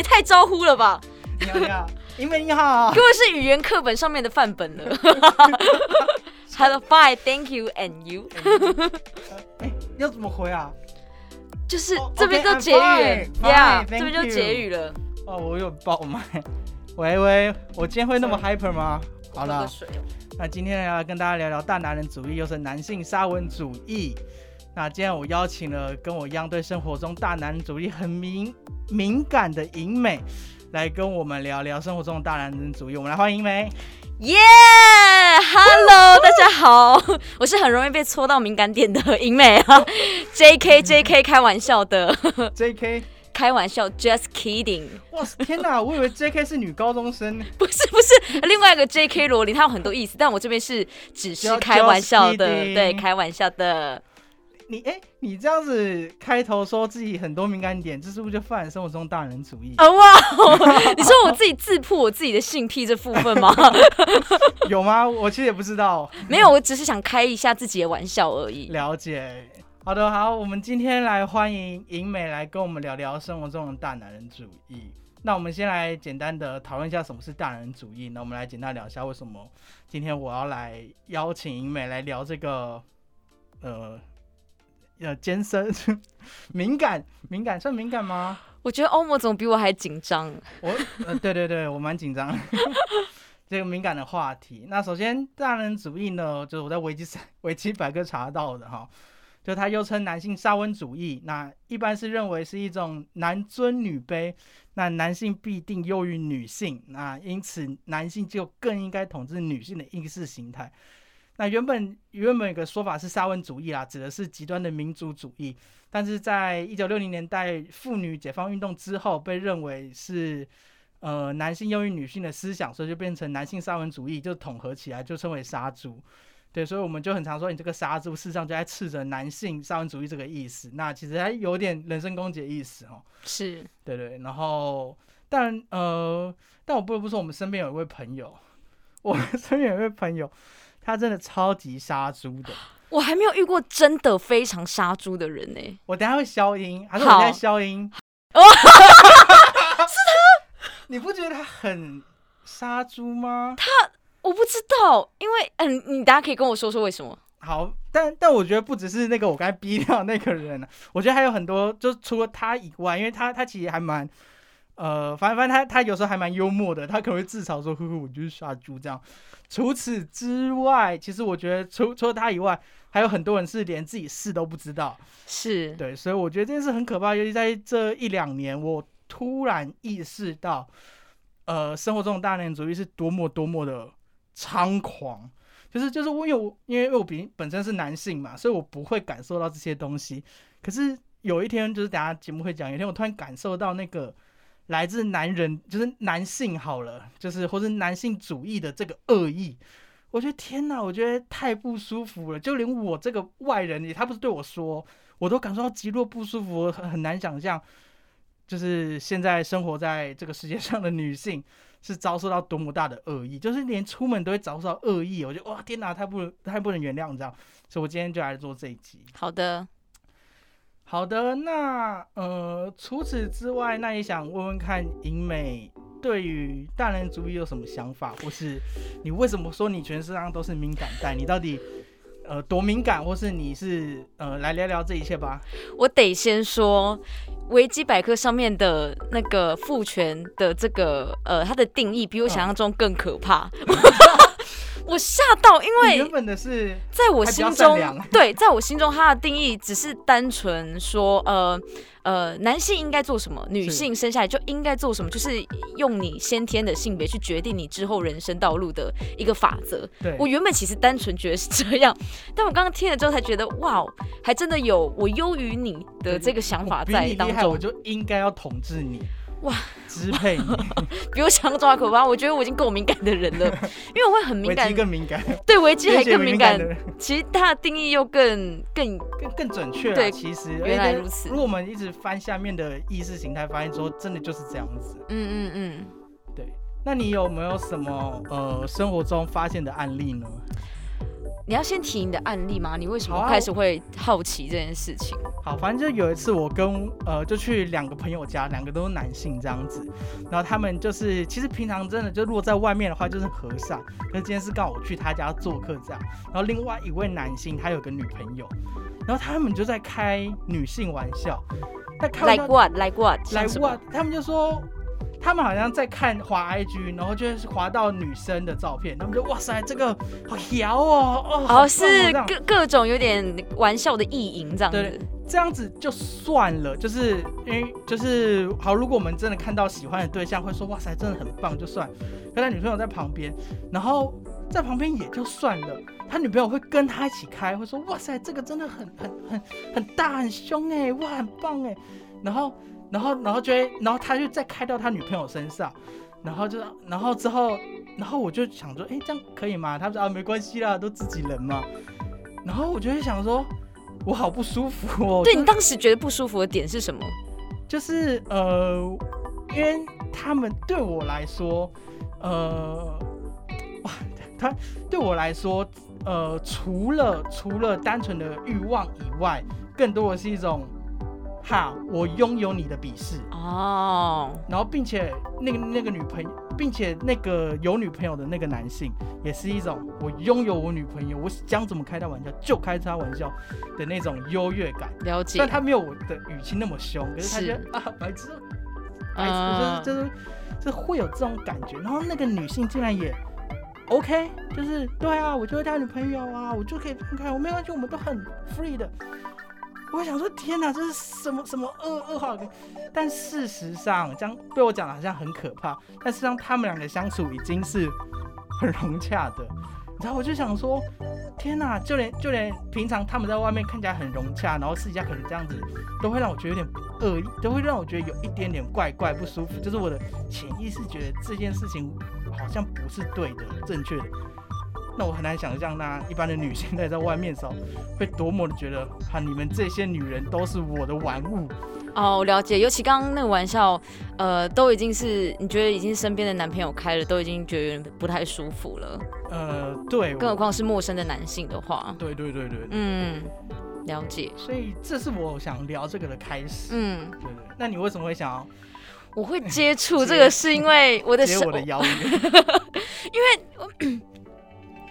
也太招呼了吧！你好，你好，根。本是语言课本上面的范本了。Hello, fine, thank you, and you。哎，要怎么回啊？就是哦这边就结语 fine,，Yeah，fine, 这边就结语了。哦，我有爆麦。喂喂，我今天会那么 hyper 吗？好了那今天要跟大家聊聊大男人主义，又是男性沙文主义。那今天我邀请了跟我一样对生活中大男人主义很敏敏感的银美，来跟我们聊聊生活中的大男人主义。我们来欢迎银美。耶，Hello，大家好，我是很容易被戳到敏感点的英美啊，JK JK 开玩笑的，J.K. 开玩笑，just kidding，哇天哪，我以为 J.K. 是女高中生。不是不是，另外一个 JK 罗琳，她有很多意思，但我这边是只是开玩笑的对，开玩笑的。你哎、你这样子开头说自己很多敏感点，这是不是就犯了生活中大男人主义？啊哇！你说我自己自曝我自己的性癖这部分吗？有吗？我其实也不知道。没有，我只是想开一下自己的玩笑而已。了解。好的，好，我们今天来欢迎银美来跟我们聊聊生活中的大男人主义。那我们先来简单的讨论一下什么是大男人主义。那我们来简单聊一下为什么今天我要来邀请银美来聊这个呃呃艰深 敏感敏感算敏感吗？我觉得欧盟总比我还紧张。我呃，对对对，我蛮紧张。这个敏感的话题，那首先大男人主义呢，就是我在维基上 维基百科查到的哈，就它又称男性沙文主义，那一般是认为是一种男尊女卑，那男性必定优于女性，那因此男性就更应该统治女性的意识形态。那原本原本有个说法是沙文主义啦，指的是极端的民族主义，但是在一九六零年代妇女解放运动之后，被认为是呃男性优于女性的思想，所以就变成男性沙文主义，就统合起来就称为杀猪。对，所以我们就很常说，你这个杀猪，事实上就在斥责男性沙文主义这个意思。那其实还有点人身攻击的意思哦。是，对对，然后但呃，但我不得不说，我们身边有一位朋友，我们身边有一位朋友，他真的超级杀猪的。我还没有遇过真的非常杀猪的人呢、我等下会消音，还是我在消音？哦是他？你不觉得他很杀猪吗？我不知道，因为嗯，你大家可以跟我说说为什么？好，但但我觉得不只是那个我刚才逼掉那个人、啊，我觉得还有很多，就除了他以外，因为他他其实还蛮，呃，反正反正他他有时候还蛮幽默的，他可能会自嘲说，呵呵，我就是杀猪这样。除此之外，其实我觉得除除了他以外，还有很多人是连自己事都不知道。是，对，所以我觉得这件事很可怕，尤其在这一两年，我突然意识到，呃，生活中的大男人主义是多么多么的猖狂。就是就是我因为我因为我比本身是男性嘛，所以我不会感受到这些东西。可是有一天，就是等下节目会讲，有一天我突然感受到那个来自男人，就是男性好了，就是或是男性主义的这个恶意。我觉得天哪，我觉得太不舒服了。就连我这个外人，也他不是对我说，我都感受到极度不舒服，很很难想象，就是现在生活在这个世界上的女性是遭受到多么大的恶意，就是连出门都会遭受到恶意。我觉得哇，天哪，太不太不能原谅这样，所以我今天就来做这一集。好的，好的，那呃，除此之外，那也想问问看，银美对于大男人主义有什么想法，或是你为什么说你全身上都是敏感带？你到底呃多敏感，或是你是呃来聊聊这一切吧？我得先说，维基百科上面的那个父权的这个呃，它的定义比我想象中更可怕。我吓到，因为原本的是在我心中，对，在我心中，他的定义只是单纯说，呃呃，男性应该做什么，女性生下来就应该做什么，就是用你先天的性别去决定你之后人生道路的一个法则。对。我原本其实单纯觉得是这样，但我刚刚听了之后才觉得，哇，还真的有我优于你的这个想法在当你厉害，我，就应该要统治你，哇，支配你，比我想象中还可怕。我觉得我已经够敏感的人了，因为我会很敏感，更敏感，对危机还更敏感其实它的定义又更更更更准确对。其实原来如此如果我们一直翻下面的意识形态，发现说真的就是这样子。嗯嗯嗯。对那你有没有什么呃生活中发现的案例呢？你要先提你的案例吗？你为什么开始会好奇这件事情？好，反正就有一次我跟呃就去两个朋友家，两个都是男性这样子，然后他们就是其实平常真的就如果在外面的话就是和尚，可是今天是刚好我去他家做客这样，然后另外一位男性他有个女朋友，然后他们就在开女性玩笑，在开 Like what? Like what? 来像什么哇，他们就说。他们好像在看滑 IG，然后就是滑到女生的照片，他们就哇塞，这个好摇哦，哦，哦，哦是各各种有点玩笑的意淫这样对子。这样子就算了，就是因为就是好，如果我们真的看到喜欢的对象，会说哇塞，真的很棒，就算。可他女朋友在旁边，然后在旁边也就算了，他女朋友会跟他一起开，会说哇塞，这个真的很很很很大很凶哎，哇很棒哎，然后然后然后就会，然后他就再开到他女朋友身上。然后就，然后之后，然后我就想说，哎，这样可以吗？他说啊，没关系啦，都自己人嘛。然后我就会想说，我好不舒服哦。对你当时觉得不舒服的点是什么？就是呃，因为他们对我来说，呃，哇，他对我来说，呃，除了除了单纯的欲望以外，更多的是一种，哈，我拥有你的鄙视。哦，然后，并且那个那个女朋友，并且那个有女朋友的那个男性，也是一种我拥有我女朋友，我想怎么开他玩笑就开他玩笑的那种优越感。了解但。他没有我的语气那么凶，可是他觉得啊，白痴，白痴，嗯就是就是就是会有这种感觉。然后那个女性竟然也 OK，就是对啊，我就是他女朋友啊，我就可以分开，我没关系，我们都很 free 的。我想说，天哪，这是什么什么恶恶化？但事实上，这样被我讲的好像很可怕，但事实上他们两个相处已经是很融洽的。然后我就想说，天哪，就连就连平常他们在外面看起来很融洽，然后私底下可能这样子，都会让我觉得有点恶意，都会让我觉得有一点点怪怪不舒服。就是我的潜意识觉得这件事情好像不是对的、正确的。那我很难想象，那一般的女性在在外面的时候，会多么的觉得，哈、你们这些女人都是我的玩物。哦，我了解。尤其刚刚那个玩笑，呃，都已经是你觉得已经身边的男朋友开了，都已经觉得有点不太舒服了。呃，对，更何况是陌生的男性的话，对对对对对，嗯，了解。所以这是我想聊这个的开始。嗯，对对，那你为什么会想要我会 接触这个是因为我的手接我的 邀约？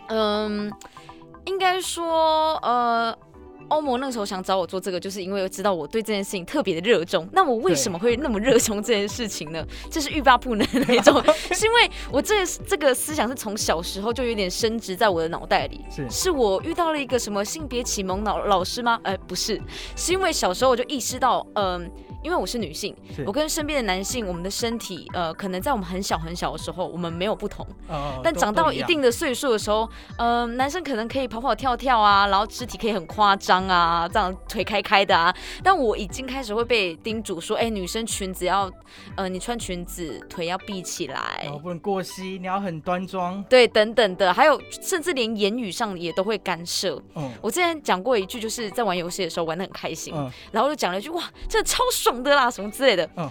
嗯，应该说，呃，欧盟那个时候想找我做这个，就是因为知道我对这件事情特别的热衷。那我为什么会那么热衷这件事情呢？这是欲罢不能的那种，是因为我这这个思想是从小时候就有点深植在我的脑袋里。是是我遇到了一个什么性别启蒙老老师吗？呃，不是，是因为小时候我就意识到，嗯、因为我是女性，我跟身边的男性，我们的身体，呃，可能在我们很小很小的时候，我们没有不同。呃，但长到一定的岁数的时候，呃，男生可能可以跑跑跳跳啊，然后肢体可以很夸张啊，这样腿开开的啊。但我已经开始会被叮嘱说，哎、女生裙子要，呃，你穿裙子腿要闭起来哦，不能过膝，你要很端庄。对，等等的，还有甚至连言语上也都会干涉。嗯我之前讲过一句，就是在玩游戏的时候玩的很开心，嗯，然后就讲了一句哇，真的超爽的啦，什么之类的，嗯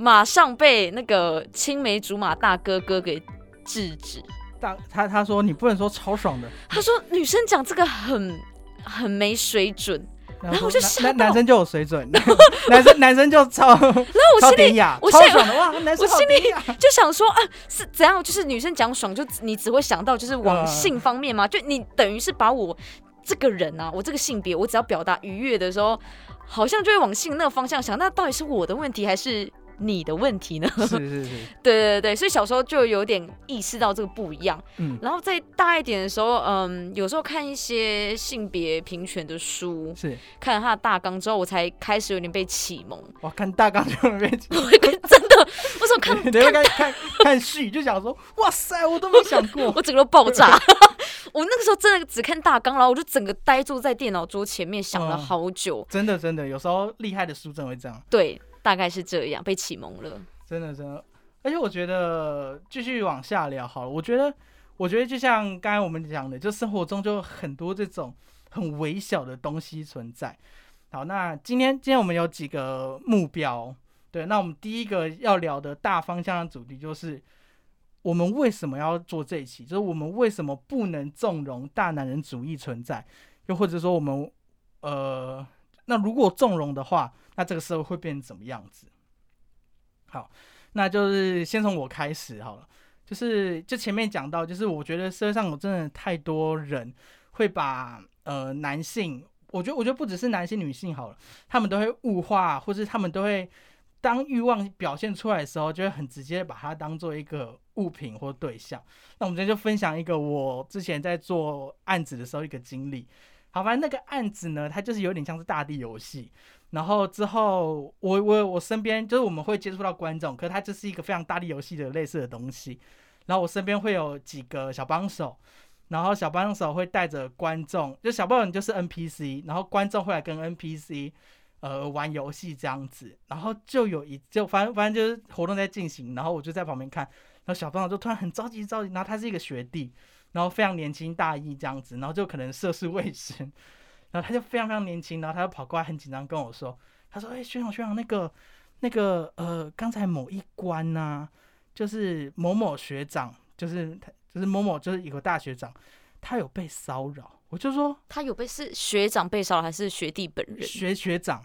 马上被那个青梅竹马大哥哥给制止。大他他说你不能说超爽的，他说女生讲这个很很没水准，然后我就吓到男男生就有水准，男生男生就超然后我心里我心里哇，男生我心里。就想说啊，是怎样？就是女生讲爽，就你只会想到就是往嗯性方面吗？就你等于是把我这个人啊，我这个性别，我只要表达愉悦的时候，好像就会往性那个方向想。那到底是我的问题，还是你的问题呢？是 是是，对对对，所以小时候就有点意识到这个不一样。嗯，然后再大一点的时候，嗯，有时候看一些性别平权的书，是，看了他的大纲之后，我才开始有点被启蒙。哇看大纲就被 我真的，我怎么看看看看序就想说，哇塞，我都没想过，我整个都爆炸。我那个时候真的只看大纲，然后我就整个呆坐在电脑桌前面想了好久。真的真的，有时候厉害的书真的会这样。对，大概是这样，被启蒙了。真的真的，而且我觉得继续往下聊好了。我觉得，我觉得就像刚才我们讲的，就生活中就很多这种很微小的东西存在。好，那今天今天我们有几个目标，对，那我们第一个要聊的大方向的主题就是我们为什么要做这一期，就是我们为什么不能纵容大男人主义存在，又或者说我们呃，那如果纵容的话，那这个社会会变成怎么样子？好，那就是先从我开始好了。就是就前面讲到，就是我觉得社会上有真的太多人会把呃男性。我觉得，我觉得不只是男性、女性好了，他们都会物化，或是他们都会当欲望表现出来的时候，就会很直接把它当做一个物品或对象。那我们今天就分享一个我之前在做案子的时候一个经历。好，反正那个案子呢，它就是有点像是大地游戏。然后之后，我我我身边就是我们会接触到观众，可是它就是一个非常大力游戏的类似的东西。然后我身边会有几个小帮手。然后小帮手会带着观众，就小帮手就是 NPC，然后观众会来跟 NPC，呃，玩游戏这样子。然后就有一就反正反正就是活动在进行，然后我就在旁边看。然后小帮手就突然很着急着急，然后他是一个学弟，然后非常年轻大一这样子，然后就可能涉世未深，然后他就非常非常年轻，然后他就跑过来很紧张跟我说，他说：“哎，学长学长，那个那个呃，刚才某一关呢，就是某某学长，就是他。”就是某某，就是一个大学长，他有被骚扰。我就说他有被是学长被骚扰，还是学弟本人？学学长，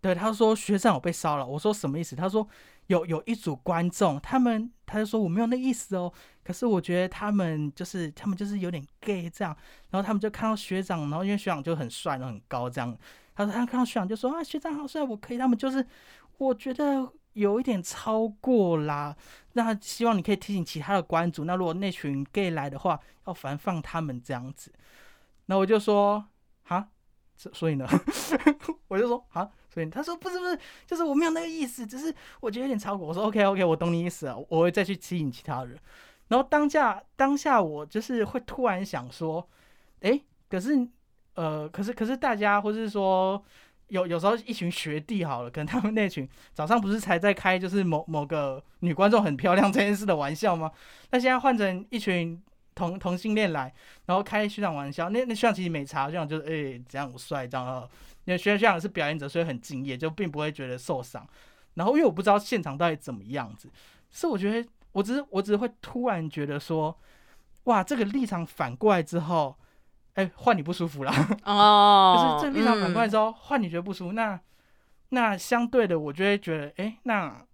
对，他说学长有被骚扰。我说什么意思？他说有有一组观众，他们他就说我没有那意思哦。可是我觉得他们就是他们就是有点 gay 这样。然后他们就看到学长，然后因为学长就很帅，很高这样。他说他看到学长就说啊学长好帅，我可以。他们就是我觉得。有一点超过啦，那希望你可以提醒其他的关主。那如果那群 gay 来的话，要反放他们这样子。那我就说，哈，所以呢，我就说，好，所以他说不是不是，就是我没有那个意思，只是我觉得有点超过。我说 OK OK，我懂你意思了，我会再去吸引其他人。然后当下当下我就是会突然想说，哎，可是呃，可是可是大家或是说。有有时候一群学弟好了，可能他们那群早上不是才在开就是某某个女观众很漂亮这件事的玩笑吗？那现在换成一群同同性恋来，然后开学长玩笑，那那学长其实没差，学长就是哎这样我帅这样啊，因为学长学长是表演者，所以很敬业，就并不会觉得受伤。然后因为我不知道现场到底怎么样子，所以我觉得我只是我只是会突然觉得说，哇，这个立场反过来之后。哎，换你不舒服了哦，就是这个立场反过来之后，换你觉得不舒服，那那相对的，我就会觉得，哎，那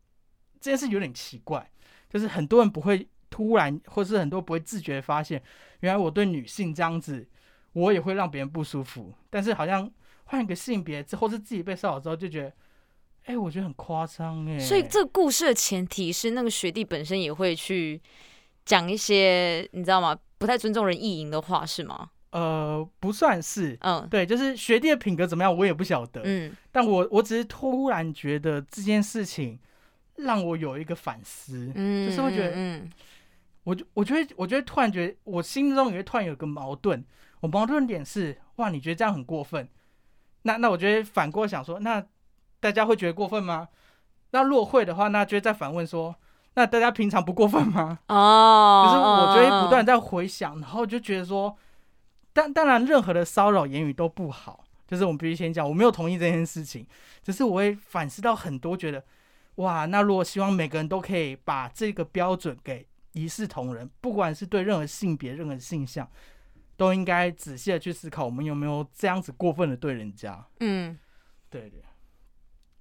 这件事有点奇怪，就是很多人不会突然，或是很多不会自觉发现，原来我对女性这样子，我也会让别人不舒服，但是好像换一个性别之后，是自己被骚扰之后，就觉得，哎，我觉得很夸张哎。所以这个故事的前提是，那个学弟本身也会去讲一些你知道吗？不太尊重人意淫的话，是吗？呃，不算是，嗯，对，就是学弟的品格怎么样，我也不晓得，嗯，但我我只是突然觉得这件事情让我有一个反思，嗯，就是会觉得，嗯，我就我觉得，我觉得突然觉得我心中也会突然有个矛盾，我矛盾点是，哇，你觉得这样很过分，那那我觉得反过想说，那大家会觉得过分吗？那如果会的话，那就再反问说，那大家平常不过分吗？哦，就是我觉得不断在回想，然后就觉得说。但当然，任何的骚扰言语都不好。就是我们必须先讲，我没有同意这件事情，只是我会反思到很多，觉得哇，那如果希望每个人都可以把这个标准给一视同仁，不管是对任何性别、任何性向，都应该仔细的去思考，我们有没有这样子过分的对人家。嗯，对对。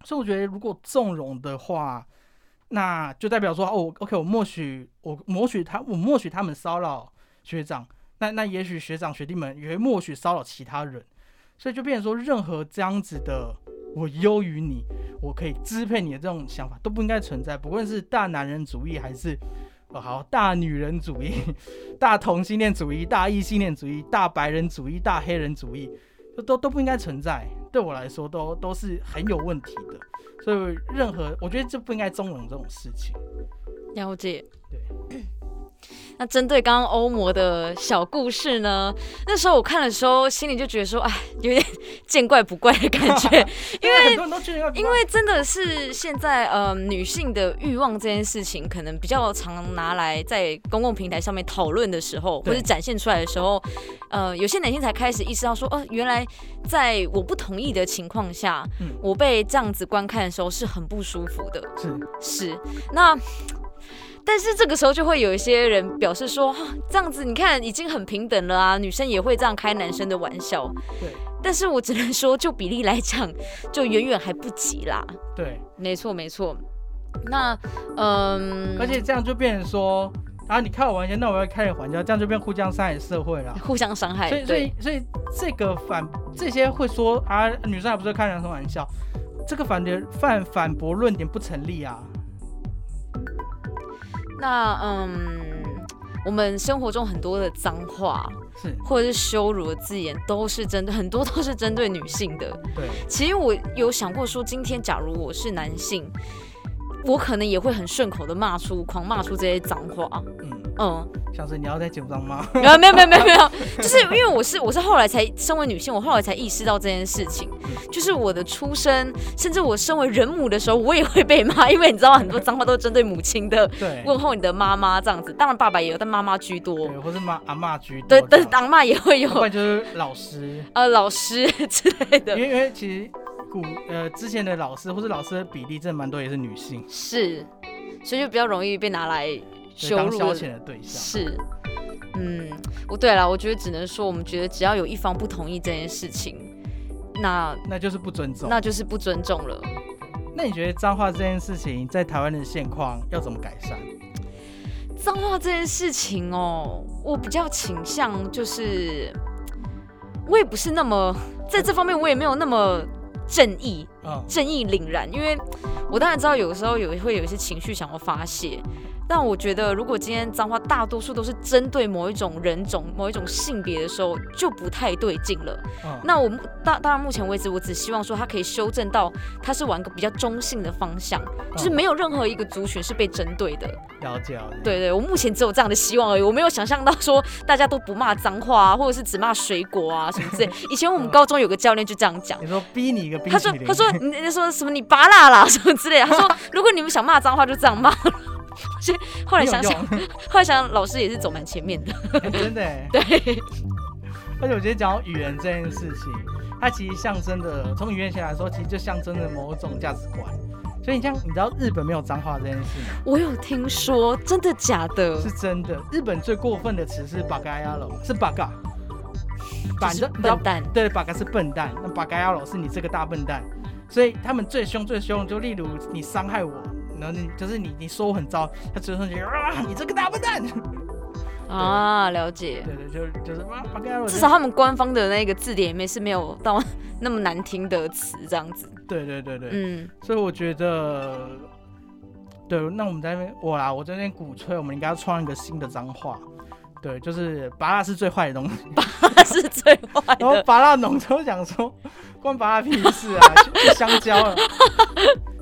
所以我觉得，如果纵容的话，那就代表说，哦，OK，我默许我默许他，我默许他们骚扰学长。那那也许学长学弟们也会默许骚扰其他人，所以就变成说，任何这样子的我优于你，我可以支配你的这种想法都不应该存在。不论是大男人主义还是哦好大女人主义、大同性恋主义、大异性恋主义、大白人主义、大黑人主义，都都都不应该存在。对我来说，都都是很有问题的。所以任何我觉得这不应该纵容这种事情。了解。对。那针对刚刚欧魔的小故事呢？那时候我看的时候，心里就觉得说，哎，有点 见怪不怪的感觉，因为因为真的是现在，呃，女性的欲望这件事情，可能比较常拿来在公共平台上面讨论的时候，或者展现出来的时候，呃，有些男性才开始意识到说，哦，原来在我不同意的情况下，我被这样子观看的时候是很不舒服的。是是，那。但是这个时候就会有一些人表示说，这样子你看已经很平等了啊，女生也会这样开男生的玩笑。对，但是我只能说，就比例来讲，就远远还不及啦。对，没错没错。那嗯，而且这样就变成说，啊，你开我玩笑，那我要开你玩笑，这样就变互相伤害社会了。互相伤害。所以所以所以这个反这些会说啊，女生还不是开男生玩笑，这个反的反反驳论点不成立啊。那嗯，我们生活中很多的脏话，是或者是羞辱的字眼，都是针对 很多都是针对女性的。对，其实我有想过说，今天假如我是男性。我可能也会很顺口的骂出、狂骂出这些脏话，嗯。嗯，像是你要在节目上骂，没有没有没有没有，就是因为我是我是后来才身为女性，我后来才意识到这件事情，就是我的出生，甚至我身为人母的时候，我也会被骂，因为你知道很多脏话都是针对母亲的，对，问候你的妈妈这样子，当然爸爸也有，但妈妈居多，对，或是妈阿妈居多，对，但是阿妈也会有，或者就是老师，呃，老师之类的，因为因为其实。古呃，之前的老师或者老师的比例真的蛮多，也是女性，是，所以就比较容易被拿来羞辱消遣的对象。是，嗯，不对了，我觉得只能说，我们觉得只要有一方不同意这件事情，那那就是不尊重，那就是不尊重了。那你觉得脏话这件事情在台湾的现况要怎么改善？脏话这件事情哦，我比较倾向就是，我也不是那么在这方面，我也没有那么。正义，正义凛然，因为我当然知道，有的时候有会有一些情绪想要发泄。但我觉得，如果今天脏话大多数都是针对某一种人种、某一种性别的时候，就不太对劲了。那我当当然目前为止，我只希望说他可以修正到，他是往一个比较中性的方向，就是没有任何一个族群是被针对的。了解。对对，我目前只有这样的希望而已，我没有想象到说大家都不骂脏话啊，或者是只骂水果啊什么之类。以前我们高中有个教练就这样讲，你说逼你一个，他说他说你说什么你拔辣啦什么之类，他说 如果你们想骂脏话就这样骂。所以后来想想，后来想想老师也是走蛮前面的，真的。对，而且我觉得讲语言这件事情，它其实象征的，从语言学来说，其实就象征着某种价值观。所以你像你知道日本没有脏话这件事吗？我有听说，真的假的？是真的。日本最过分的词是巴嘎亚罗，是巴嘎，反正笨蛋。对，巴嘎是笨蛋，那巴嘎亚罗是你这个大笨蛋。所以他们最凶最凶，就例如你伤害我。然后你就是你，你说我很糟，他直接说啊，你这个大笨蛋 啊，了解。对对，就就是至少他们官方的那个字典里面是没有到那么难听的词这样子。对对对对，嗯，所以我觉得，对，那我们在那边我啦，我在那边鼓吹，我们应该要创一个新的脏话，对，就是拔蜡是最坏的东西，拔蜡是最坏的。然后拔蜡农就想说，关拔蜡屁事啊，香蕉了。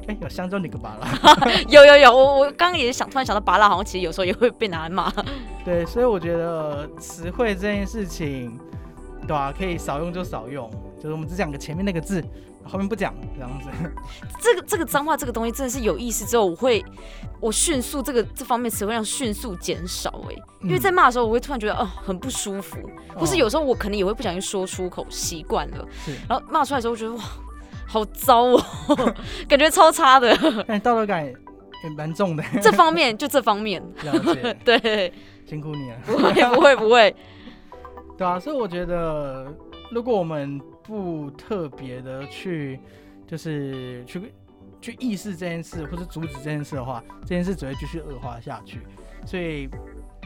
哎，有香蕉你个巴拉，有有有，我我刚刚也想突然想到巴拉，好像其实有时候也会被拿来骂。对，所以我觉得词汇这件事情，对吧？可以少用就少用，就是我们只讲个前面那个字，后面不讲这样子。这个这个脏话这个东西真的是有意思之后，我会我迅速这个这方面词汇量迅速减少哎，因为在骂的时候我会突然觉得哦很不舒服，或是有时候我可能也会不小心说出口，习惯了，然后骂出来的时候我觉得哇。好糟哦，感觉超差的。但，道德感也蛮重的。这方面就这方面，了解 对，辛苦你了。不会不会不会。对啊，所以我觉得，如果我们不特别的去，就是去去意识这件事，或者阻止这件事的话，这件事只会继续恶化下去。所以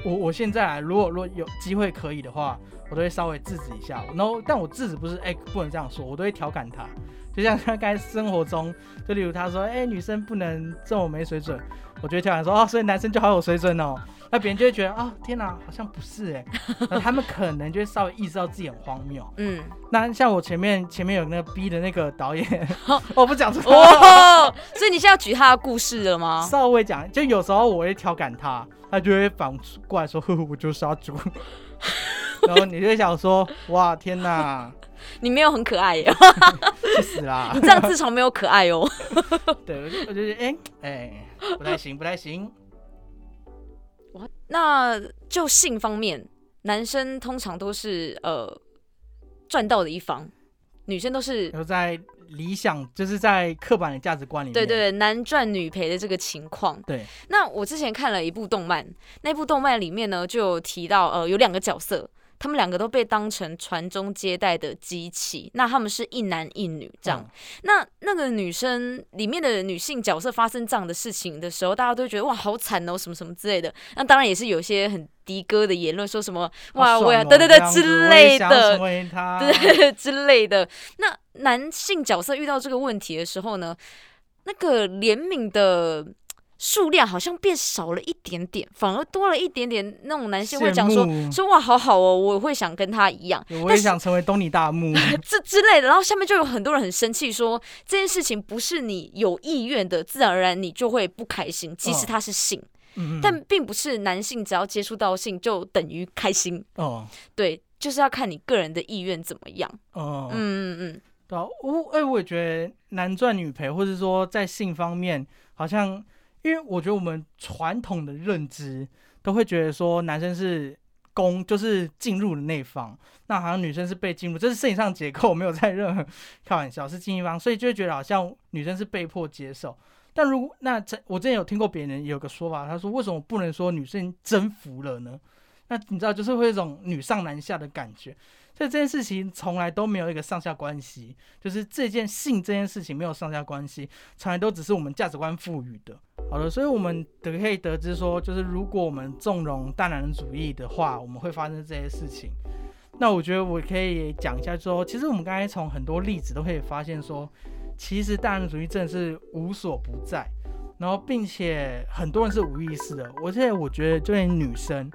我我现在如果如果有机会可以的话，我都会稍微制止一下。然后，但我制止不是哎、不能这样说，我都会调侃他。就像他刚才生活中，就例如他说哎、女生不能这么没水准，我就会调侃说哦，所以男生就好有水准哦。那别人就会觉得啊、天哪，好像不是哎、然后他们可能就会稍微意识到自己很荒谬。嗯，那像我前面前面有那个 B 的那个导演，我不讲出他。哦，所以你现在要举他的故事了吗？稍微讲，就有时候我会调侃他，他就会反过来说：“呵呵，我就是杀猪。”然后你就会想说：“哇，天哪，你没有很可爱耶，去死啦你这样自嘲没有可爱哦。！”对，我就我就觉得，哎、哎、不太行，不太行。哇，那就性方面，男生通常都是呃赚到的一方，女生都是有在理想，就是在刻板的价值观里面，对对男赚女赔的这个情况。对，那我之前看了一部动漫，那部动漫里面呢就有提到，呃，有两个角色，他们两个都被当成传宗接代的机器，那他们是一男一女这样。嗯那那个女生里面的女性角色发生这样的事情的时候，大家都觉得哇好惨哦，什么什么之类的。那当然也是有一些很的哥的言论，说什么哇我要好爽哦对对对之类的对之类的。那男性角色遇到这个问题的时候呢，那个怜悯的数量好像变少了一点点，反而多了一点点那种男性会讲说说哇好好哦，我会想跟他一样。我也想成为东尼大 木。这之类的，然后下面就有很多人很生气，说这件事情不是你有意愿的，自然而然你就会不开心，即使哦它是性，嗯，但并不是男性只要接触到性就等于开心，哦对，就是要看你个人的意愿怎么样。哦，嗯嗯嗯，对啊，我哎、我也觉得男赚女赔，或者说在性方面，好像因为我觉得我们传统的认知都会觉得说男生是攻，就是进入的那一方，那好像女生是被进入，这是生理上结构，没有在任何开玩笑，是进一方，所以就会觉得好像女生是被迫接受。但如果那这我之前有听过别人有个说法，他说为什么不能说女生征服了呢？那你知道，就是会有一种女上男下的感觉。所以这件事情从来都没有一个上下关系，就是这件性这件事情没有上下关系，从来都只是我们价值观赋予的。好的，所以我们得可以得知说，就是如果我们纵容大男人主义的话，我们会发生这些事情。那我觉得我可以讲一下说，其实我们刚才从很多例子都可以发现说，其实大男人主义真的是无所不在，然后并且很多人是无意识的。而且我觉得就连女生，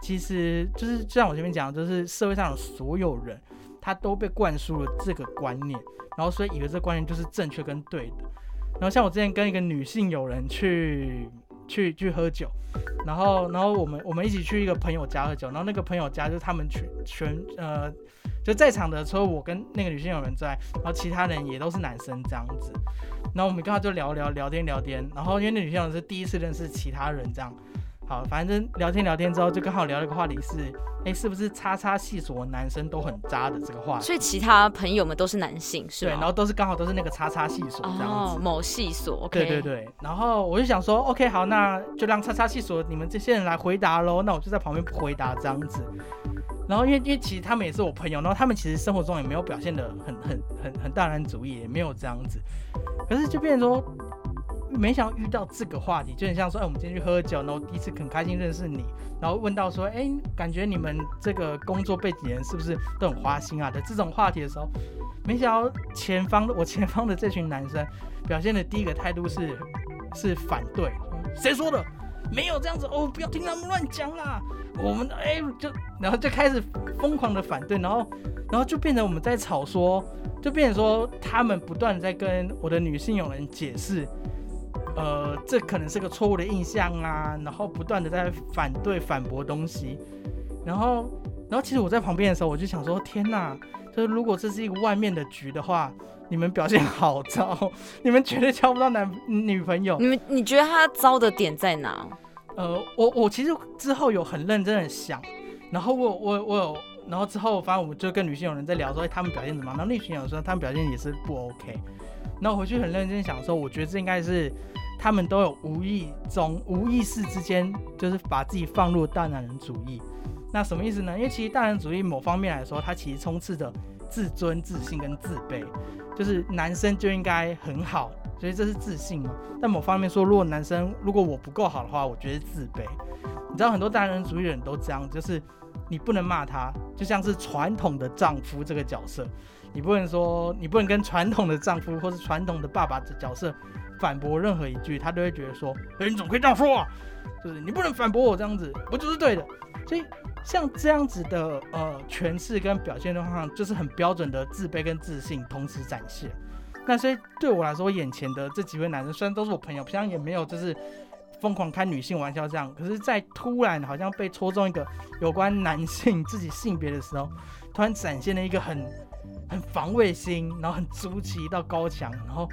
其实就是就像我前面讲，就是社会上的所有人，他都被灌输了这个观念，然后所以以为这个观念就是正确跟对的。然后像我之前跟一个女性友人去去去喝酒，然后然后我们我们一起去一个朋友家喝酒，然后那个朋友家就是他们全全呃就在场的，除了我跟那个女性友人之外，然后其他人也都是男生这样子。然后我们刚好就聊聊聊天聊天，然后因为那女性友人是第一次认识其他人这样。好，反正聊天聊天之后，就刚好聊了一个话题是，哎，是不是叉叉系所男生都很渣的这个话题？所以其他朋友们都是男性，是对，然后都是刚好都是那个叉叉系所这样子。哦，某系所，OK，对对对，然后我就想说，OK，好，那就让叉叉系所你们这些人来回答喽。那我就在旁边不回答这样子。然后因为因为其实他们也是我朋友，然后他们其实生活中也没有表现的很很很很大男主义，也没有这样子。可是就变成说，没想到遇到这个话题，就很像说，哎，我们今天去喝酒，然后第一次很开心认识你，然后问到说，哎，感觉你们这个工作背景人是不是都很花心啊的这种话题的时候，没想到前方的我前方的这群男生表现的第一个态度是是反对，谁说的？没有这样子哦，不要听他们乱讲啦。我们哎、就然后就开始疯狂的反对，然后然后就变成我们在吵说，就变成说他们不断在跟我的女性友人解释，呃，这可能是个错误的印象啊，然后不断的在反对反驳东西，然后然后其实我在旁边的时候，我就想说，天哪，就是如果这是一个外面的局的话，你们表现好糟，你们绝对交不到男 女朋友。你们你觉得他糟的点在哪？呃，我我其实之后有很认真的想，然后我我我有，然后之后反正我就跟女性友人在聊说，哎、他们表现怎么样？然后那群友人说他们表现也是不 OK。然后我回去很认真想说，我觉得这应该是他们都有无意中、无意识之间，就是把自己放入大男人主义。那什么意思呢？因为其实大男人主义某方面来说，它其实充斥着自尊、自信跟自卑，就是男生就应该很好，所以这是自信嘛。但某方面说，如果男生如果我不够好的话，我觉得自卑。你知道很多大男人主义人都这样，就是你不能骂他，就像是传统的丈夫这个角色，你不能说你不能跟传统的丈夫或是传统的爸爸的角色反驳任何一句，他都会觉得说，哎、你怎么可以这样说啊？就是你不能反驳我这样子，我就是对的。所以像这样子的呃诠释跟表现的话，就是很标准的自卑跟自信同时展现。那所以对我来说，眼前的这几位男生虽然都是我朋友，平常也没有就是疯狂开女性玩笑这样，可是，在突然好像被戳中一个有关男性自己性别的时候，突然展现了一个很很防卫心，然后很筑起一道高墙，然后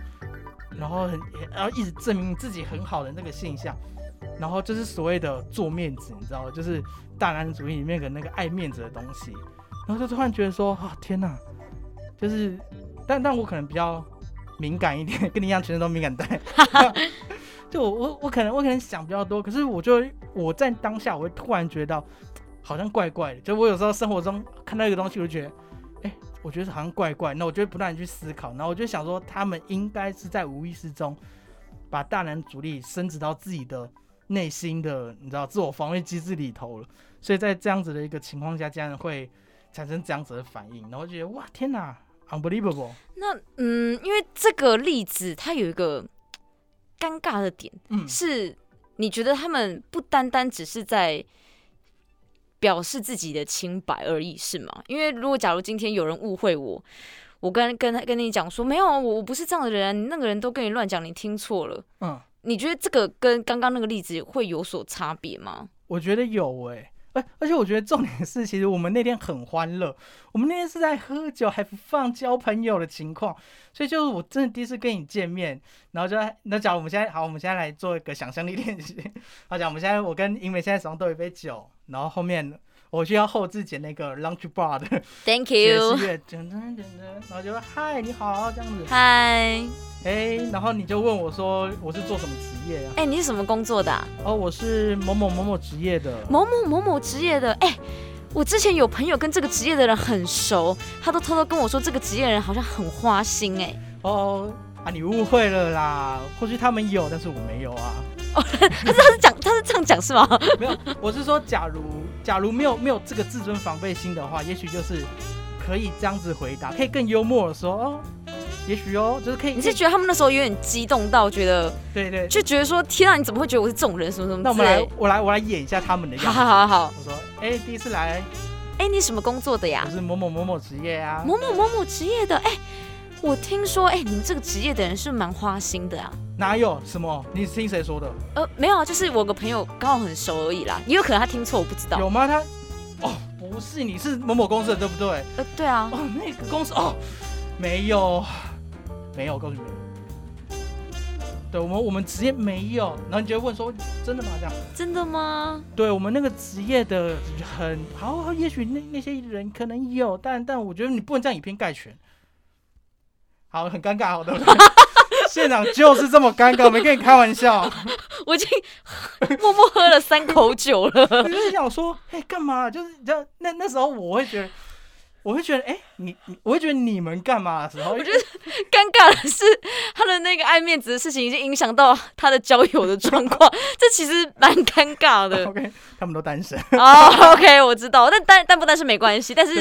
然后很然后一直证明自己很好的那个现象，然后就是所谓的做面子，你知道吗？就是大男子主义里面的那个爱面子的东西，然后就突然觉得说啊天哪，就是但但我可能比较敏感一点，跟你一样全身都敏感带。就我我我可能我可能想比较多，可是我就我在当下我会突然觉得到好像怪怪的，就我有时候生活中看到一个东西，我就觉得，哎、我觉得好像怪怪，那我就会不断地去思考，然后我就想说，他们应该是在无意识中把大男主力升值到自己的内心的，你知道自我防卫机制里头了，所以在这样子的一个情况下，竟然会产生这样子的反应，然后觉得哇天哪，unbelievable，那嗯，因为这个例子它有一个尴尬的点，嗯，是你觉得他们不单单只是在表示自己的清白而已，是吗？因为如果假如今天有人误会我，我跟跟他跟你讲说没有，我我不是这样的人那个人都跟你乱讲，你听错了。嗯。你觉得这个跟刚刚那个例子会有所差别吗？我觉得有哎、而而且我觉得重点是，其实我们那天很欢乐，我们那天是在喝酒还不放交朋友的情况，所以就是我真的第一次跟你见面，然后就那讲我们现在好，我们现在来做一个想象力练习。好，讲我们现在我跟英美现在手上都有一杯酒，然后后面我需要后置剪那个 lunch bar 的 Thank you，士乐，噔噔噔噔，然后就说嗨你好这样子，嗨，哎、然后你就问我说我是做什么职业啊？哎、你是什么工作的、啊？哦，我是某某某某职业的。某某某某职业的，哎、我之前有朋友跟这个职业的人很熟，他都偷偷跟我说这个职业的人好像很花心、哎，哦啊，你误会了啦，或许他们有，但是我没有啊。哦 他是讲他是这样讲是吗？没有，我是说，假如假如没有没有这个自尊防备心的话，也许就是可以这样子回答，可以更幽默的说哦，也许哦，就是可以。你是觉得他们那时候有点激动到觉得，对对？就觉得说天啊，你怎么会觉得我是这种人什么什么那我们来？，我来我来演一下他们的样好子。好好好，我说，哎、第一次来，哎、你什么工作的呀我？是某某某某职业啊。某某某某职业的，哎、我听说，哎、你们这个职业的人是蛮花心的啊。哪有什么？你听谁说的？呃，没有啊，就是我有个朋友刚好很熟而已啦，也有可能他听错，我不知道。有吗？他哦，不是，你是某某公司的，对不对？呃，对啊，哦，那个公司哦，没有，没有，我告诉你们，对我们我们职业没有，然后你就会问说，真的吗？这样，真的吗？对我们那个职业的很好，也许那那些人可能有，但但我觉得你不能这样以偏概全。好，很尴尬，好的。现场就是这么尴尬，没跟你开玩笑。我已经默默喝了三口酒了。我就是想说，哎、干嘛？就是你知道，那那时候我会觉得，我会觉得，哎、你你，我会觉得你们干嘛的时候，我觉得尴尬的是，他的那个爱面子的事情已经影响到他的交友的状况，这其实蛮尴尬的。OK，他们都单身，哦、o k 我知道，但但但不单身没关系，但，是。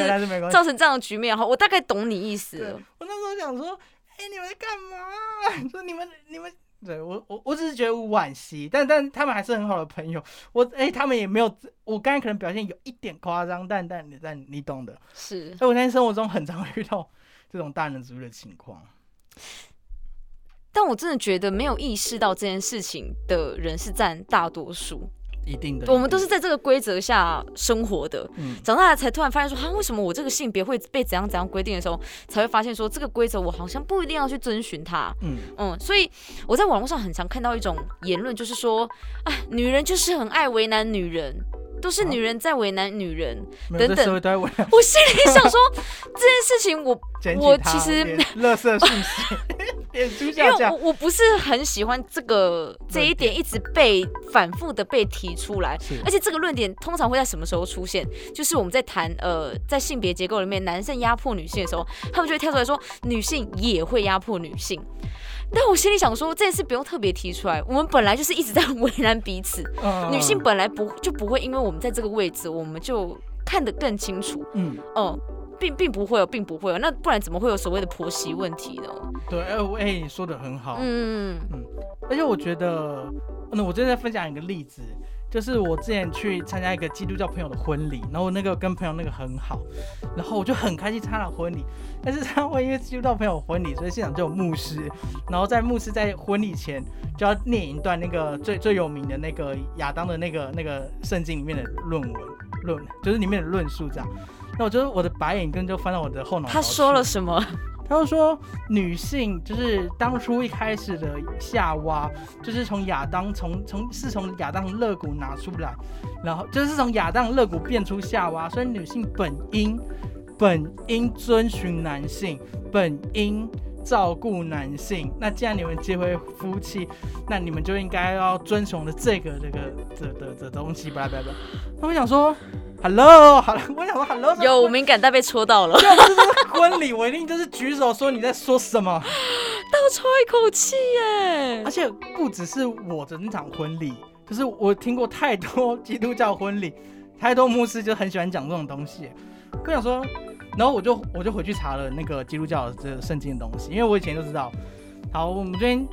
造成这样的局面，哈，我大概懂你意思了。我那时候想说，哎、你们在干嘛？说你们你们，对我我我只是觉得惋惜，但但他们还是很好的朋友。我哎、他们也没有，我刚才可能表现有一点夸张，但但你但你懂的。是，所以我在生活中很常会遇到这种大人主义的情况。但我真的觉得没有意识到这件事情的人是占大多数。一定的，我们都是在这个规则下生活的，嗯，长大了才突然发现说，哈，为什么我这个性别会被怎样怎样规定的时候，才会发现说，这个规则我好像不一定要去遵循它。嗯。嗯，所以我在网络上很常看到一种言论，就是说，哎，女人就是很爱为难女人，都是啊女人在为难女人。等等。我心里想说，这件事情我 我其实连垃圾讯息，脸书因下架为我。我不是很喜欢这个这一点一直被反复的被提出来，而且这个论点通常会在什么时候出现？就是我们在谈呃，在性别结构里面，男生压迫女性的时候，他们就会跳出来说，女性也会压迫女性。但我心里想说，这件事不用特别提出来，我们本来就是一直在为难彼此。嗯女性本来不就不会因为我们在这个位置，我们就看得更清楚。嗯，哦、并并不会有，并不会有，那不然怎么会有所谓的婆媳问题呢？对，哎、我哎、你说的很好。嗯嗯，而且我觉得，那我正在分享一个例子，就是我之前去参加一个基督教朋友的婚礼，然后我那个跟朋友那个很好，然后我就很开心参加了婚礼。但是他会因为基督教朋友婚礼，所以现场就有牧师，然后在牧师在婚礼前就要念一段那个最最有名的那个亚当的那个那个圣经里面的论文论，就是里面的论述这样。那我觉得我的白眼根就翻到我的后脑勺。他说了什么？他就说，女性就是当初一开始的夏娃，就是从亚当从从是从亚当的肋骨拿出来，然后就是从亚当的肋骨变出夏娃，所以女性本应本应遵循男性，本应照顾男性。那既然你们结为夫妻，那你们就应该要遵从的这个这个这的这东西，巴拉巴拉巴拉。那我想说，Hello，好了，我想说 Hello，有敏感带被戳到了，要不是婚礼，我一定就是举手说你在说什么。倒抽一口气耶而！且不只是我的那场婚礼，就是我听过太多 基督教婚礼，太多牧师就很喜欢讲这种东西。我想说，然后我就我就回去查了那个基督教的这个圣经的东西，因为我以前就知道。好，我们这边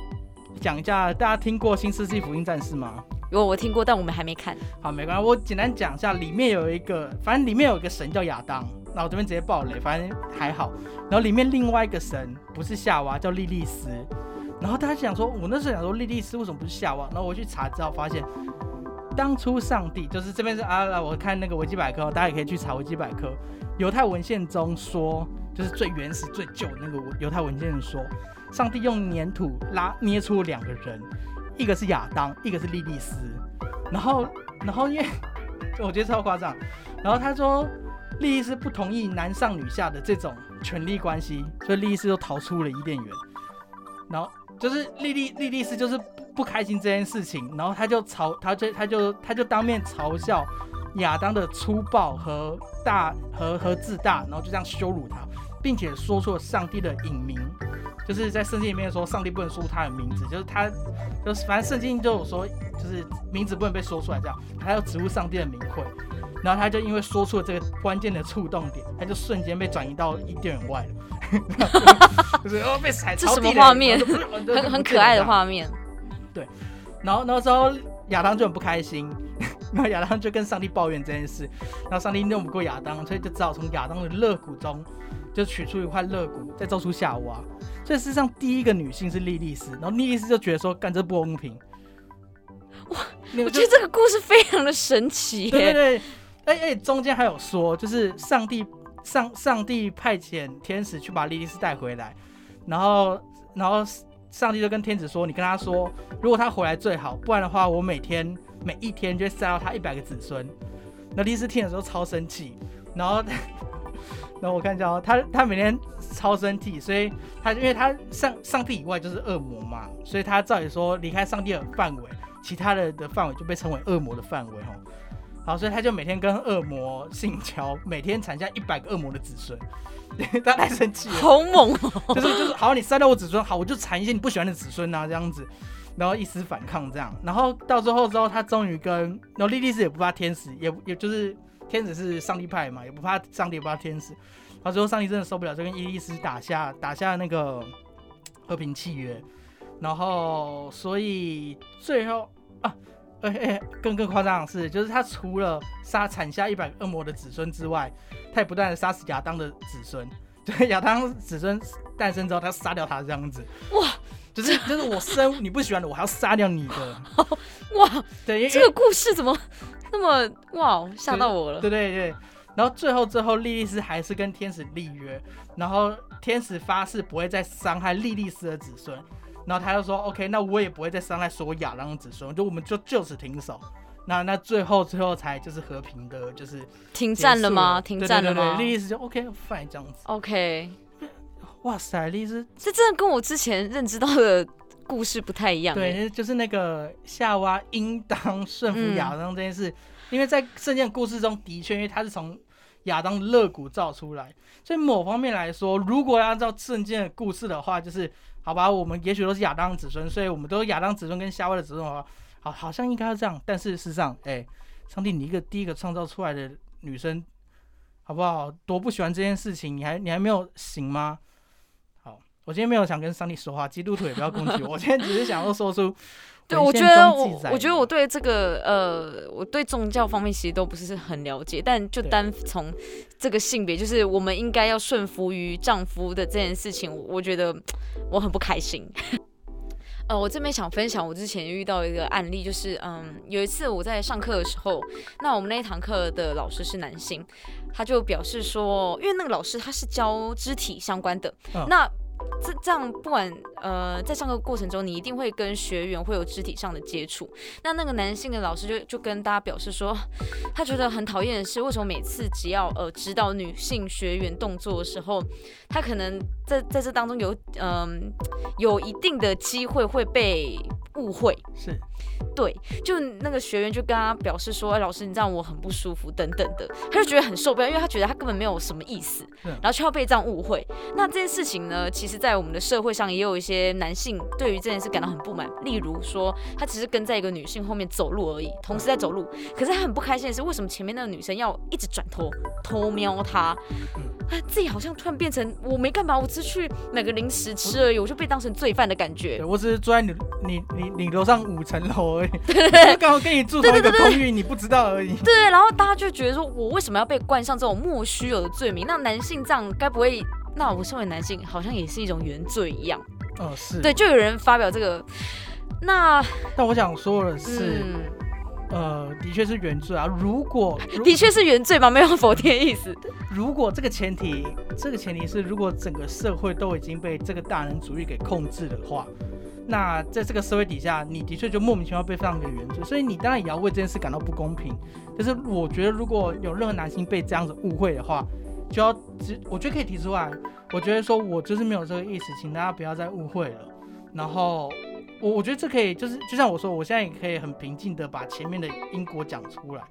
讲一下，大家听过《新世纪福音战士》吗？有我听过，但我们还没看。好，没关系，我简单讲一下，里面有一个，反正里面有一个神叫亚当，那我这边直接爆雷，反正还好。然后里面另外一个神不是夏娃，叫莉莉丝。然后大家想说，我那时候想说莉莉丝为什么不是夏娃？然后我去查之后发现，当初上帝就是这边是啊，来我看那个维基百科，大家也可以去查维基百科。犹太文献中说，就是最原始、最旧的那个犹太文献说，上帝用粘土拉捏出两个人，一个是亚当，一个是莉莉丝。然后，然后因为我觉得超夸张，然后他说莉莉丝不同意男上女下的这种权力关系，所以莉莉丝就逃出了伊甸园。然后就是莉莉莉莉丝就是不开心这件事情，然后他就嘲他就他就他就当面嘲笑亚当的粗暴和大和和自大，然后就这样羞辱他，并且说出了上帝的隐名，就是在圣经里面说上帝不能说出他的名字，就是他就是反正圣经就有说，就是名字不能被说出来这样，他要植入上帝的名讳。然后他就因为说出了这个关键的触动点，他就瞬间被转移到伊甸园外了，就是哦被踩这什么画面很很可爱的画面。然后那时候亚当就很不开心，然后亚当就跟上帝抱怨这件事，然后上帝弄不过亚当，所以就只好从亚当的肋骨中就取出一块肋骨，再造出夏娃。所以事实上第一个女性是莉莉丝，然后莉莉丝就觉得说干这不公平。哇，我我觉得这个故事非常的神奇耶。对对对，哎哎，中间还有说，就是上帝上上帝派遣天使去把莉莉丝带回来，然后然后上帝就跟天使说，你跟他说，如果他回来最好，不然的话，我每天每一天就会塞到他一百个子孙。那莉莉丝听的时候超生气，然后然后我看一下哦，他他每天超生气，所以他因为他上上帝以外就是恶魔嘛，所以他照理说离开上帝的范围，其他的的范围就被称为恶魔的范围哦。好，所以他就每天跟恶魔性交，每天产下一百个恶魔的子孙。他太生气了，好猛哦！就是就是，好，你杀掉我子孙，好，我就产一些你不喜欢的子孙啊，这样子，然后一丝反抗这样，然后到最后之后，他终于跟，然后莉莉丝也不怕天使，也也就是天使是上帝派嘛，也不怕上帝，也不怕天使，然后最后上帝真的受不了，就跟伊丽丝打下打下那个和平契约，然后所以最后啊。哎、哎、更更夸张的是，就是他除了杀产下一百个恶魔的子孙之外，他也不断的杀死亚当的子孙。就是亚当子孙诞生之后，他杀掉他这样子。哇！就是就是我生你不喜欢的，我还要杀掉你的。哇，对，这个故事怎么那么哇吓到我了？对对对。然后最后最后，莉莉丝还是跟天使立约，然后天使发誓不会再伤害莉莉丝的子孙。然后他就说：“OK，那我也不会再伤害所有亚当的子孙，就我们就就此停手。那那最后最后才就是和平的，就是停战了吗？停战了吗莉莉丝就 OK fine 这样子。？OK，哇塞，莉莉丝这真的跟我之前认知到的故事不太一样。对，就是那个夏娃应当顺服亚当这件事，因为在圣经故事中的确，因为他是从亚当肋骨造出来，所以某方面来说，如果要按照圣经的故事的话，就是好吧，我们也许都是亚当子孙，所以我们都是亚当子孙跟夏娃的子孙的话，好，好像应该要这样。但是事实上，哎，上帝，你一个第一个创造出来的女生，好不好？多不喜欢这件事情，你还你还没有醒吗？好，我今天没有想跟上帝说话，基督徒也不要攻击我，我今天只是想要说出。对，我觉得我我觉得我对这个呃，我对宗教方面其实都不是很了解，但就单从这个性别，就是我们应该要顺服于丈夫的这件事情，我觉得我很不开心。呃，我这边想分享我之前遇到一个案例，就是嗯，有一次我在上课的时候，那我们那一堂课的老师是男性，他就表示说，因为那个老师他是教肢体相关的，那。这这样，不管呃，在上课过程中，你一定会跟学员会有肢体上的接触。那那个男性的老师就就跟大家表示说，他觉得很讨厌的是，为什么每次只要呃指导女性学员动作的时候，他可能在在这当中有嗯有一定的机会会被。误会是，对，就那个学员就跟他表示说：“哎，老师，你这样我很不舒服，等等的。”他就觉得很受不了，因为他觉得他根本没有什么意思，然后却要被这样误会。那这件事情呢，其实，在我们的社会上也有一些男性对于这件事感到很不满。例如说，他只是跟在一个女性后面走路而已，同时在走路，可是他很不开心的是，为什么前面那个女生要一直转头偷瞄他？他自己好像突然变成我没干嘛，我只是去买个零食吃而已，我就被当成罪犯的感觉。我只是坐在你你你你楼上五层楼而已，对刚好跟你住同一个公寓，你不知道而已。对，然后大家就觉得说我为什么要被冠上这种莫须有的罪名？那男性这样该不会？那我身为男性好像也是一种原罪一样。哦，是对，就有人发表这个。那但我想说的是。呃，的确是原罪啊。如果的确是原罪吗？没有否定意思。如果这个前提，这个前提是如果整个社会都已经被这个大人主义给控制的话，那在这个社会底下，你的确就莫名其妙被放一个原罪。所以你当然也要为这件事感到不公平。但是我觉得，如果有任何男性被这样子误会的话，就要直，我觉得可以提出来。我觉得说我就是没有这个意思，请大家不要再误会了。然后。我我觉得这可以，就是就像我说，我现在也可以很平静的把前面的因果讲出来，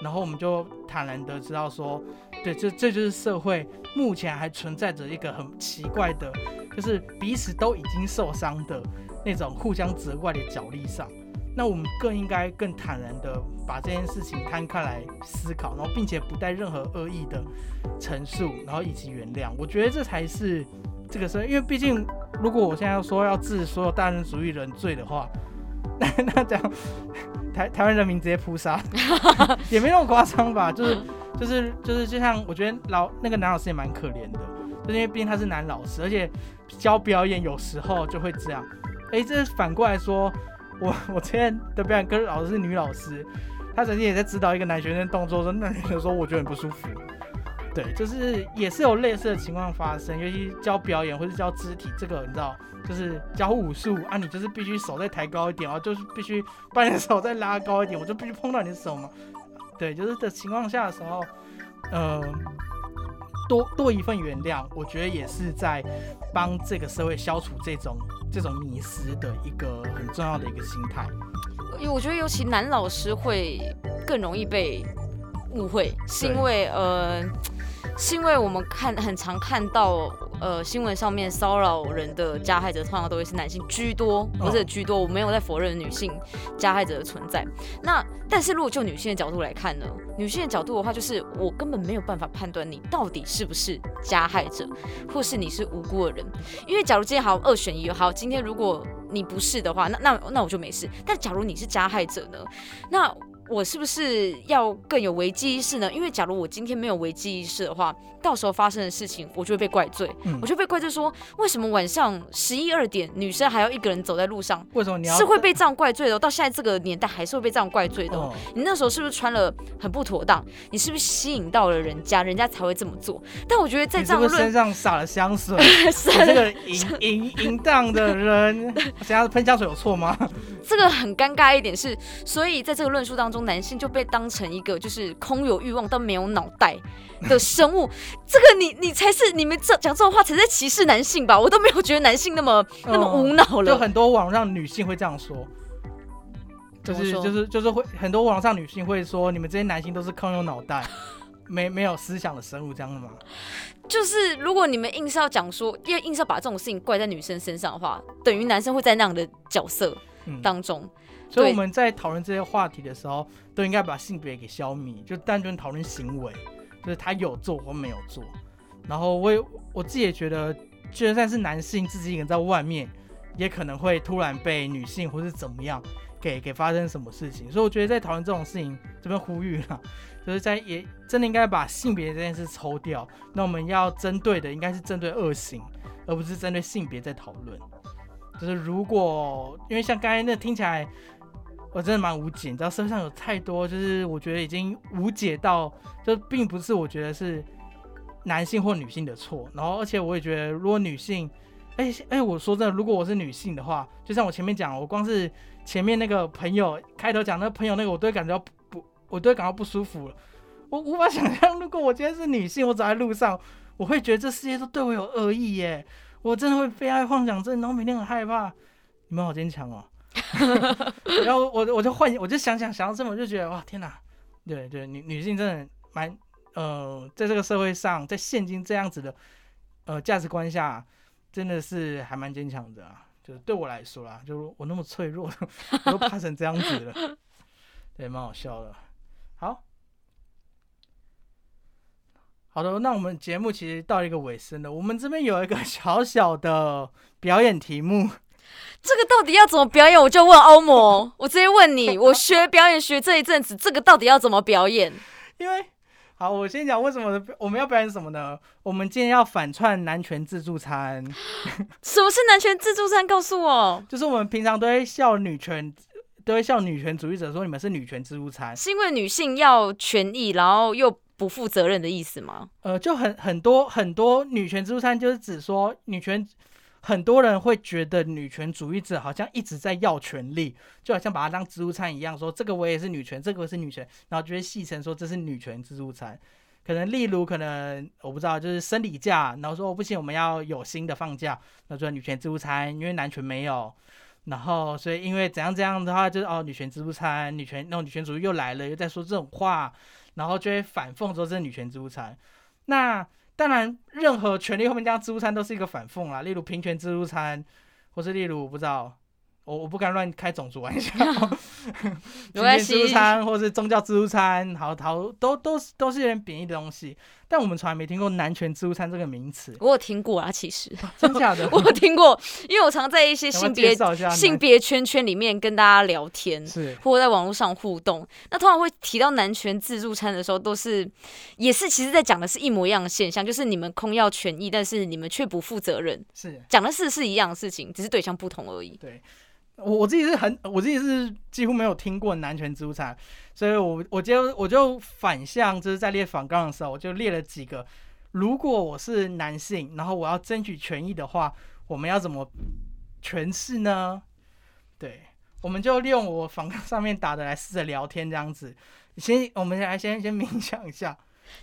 然后我们就坦然的知道说，对，这这就是社会目前还存在着一个很奇怪的，就是彼此都已经受伤的那种互相责怪的角力上。那我们更应该更坦然的把这件事情摊开来思考，然后并且不带任何恶意的陈述，然后以及原谅。我觉得这才是。这个事因为毕竟，如果我现在要说要治所有大人主义人罪的话，那那这样台台湾人民直接扑杀，也没那么夸张吧？就是就是就是，就像我觉得老那个男老师也蛮可怜的，就因为毕竟他是男老师，而且教表演有时候就会这样。哎，这反过来说，我 我之前的表演课老师是女老师，她曾经也在指导一个男学生动作，说那有时候我觉得很不舒服。对，就是也是有类似的情况发生，尤其教表演或者教肢体，这个你知道，就是教武术啊，你就是必须手再抬高一点啊，就是必须把你的手再拉高一点，我就必须碰到你的手嘛。对，就是的情况下的时候，呃，多多一份原谅，我觉得也是在帮这个社会消除这种这种迷失的一个很重要的一个心态。因为我觉得尤其男老师会更容易被误会，是因为呃。是因为我们看很常看到，呃，新闻上面骚扰人的加害者通常都会是男性居多，或者居多。我没有在否认女性加害者的存在。那但是如果就女性的角度来看呢？女性的角度的话，就是我根本没有办法判断你到底是不是加害者，或是你是无辜的人。因为假如今天好二选一，好，今天如果你不是的话，那那那我就没事。但假如你是加害者呢？那我是不是要更有危机意识呢？因为假如我今天没有危机意识的话，到时候发生的事情，我就会被怪罪。我就被怪罪说，为什么晚上十一二点，女生还要一个人走在路上？为什么你要是会被这样怪罪的？到现在这个年代还是会被这样怪罪的。你那时候是不是穿了很不妥当？你是不是吸引到了人家，人家才会这么做？但我觉得在这样论身上洒了香水，这个淫淫淫荡的人，身上喷香水有错吗？这个很尴尬一点是，所以在这个论述当中。中，男性就被当成一个就是空有欲望但没有脑袋的生物。这个你你才是你们这讲这种话才在歧视男性吧？我都没有觉得男性那么那么无脑了就了。很多网上女性会这样说，就是就是就是会很多网上女性会说，你们这些男性都是空有脑袋，没没有思想的生物，这样的吗？就是如果你们硬是要讲说，要硬是要把这种事情怪在女生身上的话，等于男生会在那样的角色嗯，当中。所以我们在讨论这些话题的时候，都应该把性别给消弭，就单纯讨论行为，就是他有做或没有做。然后我也我自己也觉得，就算是男性自己一个人在外面，也可能会突然被女性或是怎么样给给发生什么事情。所以我觉得在讨论这种事情，这边呼吁了，就是在也真的应该把性别这件事抽掉。那我们要针对的应该是针对恶行，而不是针对性别在讨论。就是如果因为像刚才那听起来。我真的蛮无解，你知道社会上有太多，就是我觉得已经无解到，就并不是我觉得是男性或女性的错。然后，而且我也觉得，如果女性，哎、哎、我说真的，如果我是女性的话，就像我前面讲，我光是前面那个朋友开头讲那个朋友那个，我都会感觉到不，我都会感到不舒服了。我无法想象，如果我今天是女性，我走在路上，我会觉得这世界都对我有恶意耶，我真的会被害妄想症，然后每天很害怕。你们好坚强哦。然后我我就幻我就想想想到这么，我就觉得哇天哪，对对，女女性真的蛮呃，在这个社会上，在现今这样子的呃价值观下，真的是还蛮坚强的啊。就是对我来说啦，就是我那么脆弱，我都怕成这样子了，对，蛮好笑的。好，好的，那我们节目其实到一个尾声了，我们这边有一个小小的表演题目。这个到底要怎么表演？我就问欧魔，我直接问你，我学表演学这一阵子，这个到底要怎么表演？因为好，我先讲为什么我们要表演什么呢？我们今天要反串男权自助餐，什么是男权自助餐？告诉我，就是我们平常都会笑女权，都会笑女权主义者说你们是女权自助餐，是因为女性要权益，然后又不负责任的意思吗？呃，就很很多很多女权自助餐就是指说女权。很多人会觉得女权主义者好像一直在要权利，就好像把它当自助餐一样，说这个我也是女权，这个我是女权，然后就会戏称说这是女权自助餐。可能例如可能我不知道，就是生理假，然后说、哦、不行，我们要有新的放假，那就女权自助餐，因为男权没有。然后所以因为怎样怎样的话，就是哦女权自助餐，女权那种女权主义又来了，又在说这种话，然后就会反讽说这是女权自助餐。那当然，任何权利后面加自助餐都是一个反讽啦。例如平权自助餐，或是例如我不知道，我我不敢乱开种族玩笑。平权自助餐或是宗教自助餐，好好都都是都是有点贬义的东西。但我们从来没听过男权自助餐这个名词，我有听过啊，其实真假的？我有听过，因为我常在一些性别性别圈圈里面跟大家聊天。是或者在网络上互动，那通常会提到男权自助餐的时候，都是也是其实在讲的是一模一样的现象，就是你们空要权益，但是你们却不负责任，是，讲的事是一样的事情，只是对象不同而已。对。我我自己是很，我自己是几乎没有听过男权自助餐，所以我我就我就反向，就是在列反纲的时候，我就列了几个，如果我是男性，然后我要争取权益的话，我们要怎么诠释呢？对，我们就利用我反纲上面打的来试着聊天这样子。先，我们来先先冥想一下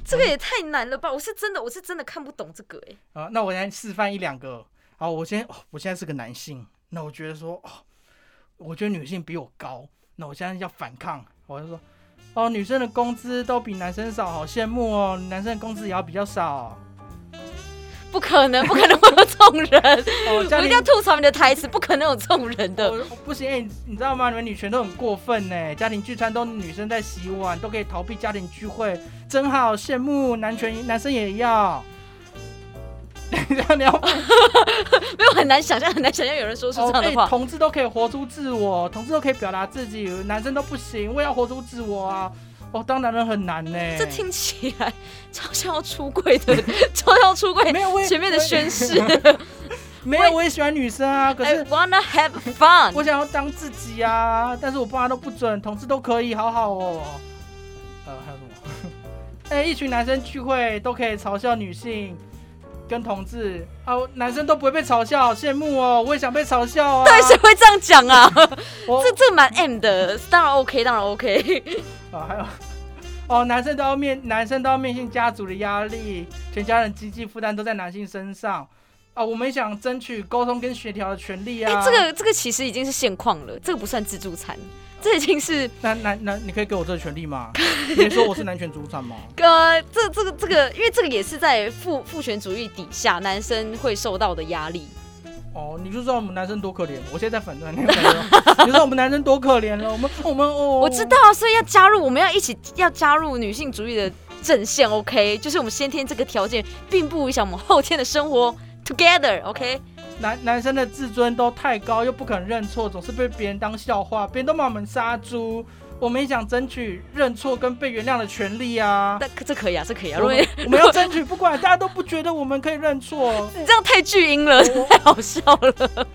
这个也太难了吧！我是真的，我是真的看不懂这个哎、啊。那我先示范一两个。好，我先，哦我现在是个男性，那我觉得说，哦，我觉得女性比我高，那我现在要反抗，我就说，哦，女生的工资都比男生少，好羡慕哦，男生的工资也要比较少。不可能，不可能会有这种人！哦，我一定要吐槽你的台词，不可能有这种人的。不行、欸你你知道吗？你们女权都很过分呢。家庭聚餐都女生在洗碗，都可以逃避家庭聚会，真好羡慕。男权男生也要。这样你要 没有很难想象，很难想象有人说出这样的哦欸话。同志都可以活出自我，同志都可以表达自己，男生都不行。我也要活出自我啊！哦，当男人很难呢。这听起来超像要出柜的，超像要出柜没有前面的宣誓。没有，我也喜欢女生啊。可 I 是 wanna have fun。我想要当自己啊，但是我爸妈都不准，同志都可以，好好哦。呃，还有什么？哎、一群男生聚会都可以嘲笑女性，跟同志哦，男生都不会被嘲笑，好羡慕哦，我也想被嘲笑啊。对，谁会这样讲啊？我这这蛮 M 的，当然 OK，当然 OK。啊，还有哦，男生都要面，男生都要面对家族的压力，全家人经济负担都在男性身上啊。我们想争取沟通跟协调的权利哎、啊。这个这个其实已经是现况了，这个不算自助餐，这已经是男男男你可以给我这个权利吗？你说我是男权主产吗？呃，这这个这个，因为这个也是在父父权主义底下，男生会受到的压力。哦，你就知道我们男生多可怜。我现在在反对 你，你知道我们男生多可怜了。我们我们哦，我知道啊，所以要加入，我们要一起要加入女性主义的阵线。OK，就是我们先天这个条件，并不影响我们后天的生活。Together，OK，、OK？男男生的自尊都太高，又不肯认错，总是被别人当笑话，别人都把我们杀猪。我们也想争取认错跟被原谅的权利啊！但这可以啊，这可以啊。如果我们我们要争取，不管大家都不觉得我们可以认错。你这样太巨婴了，太好笑了。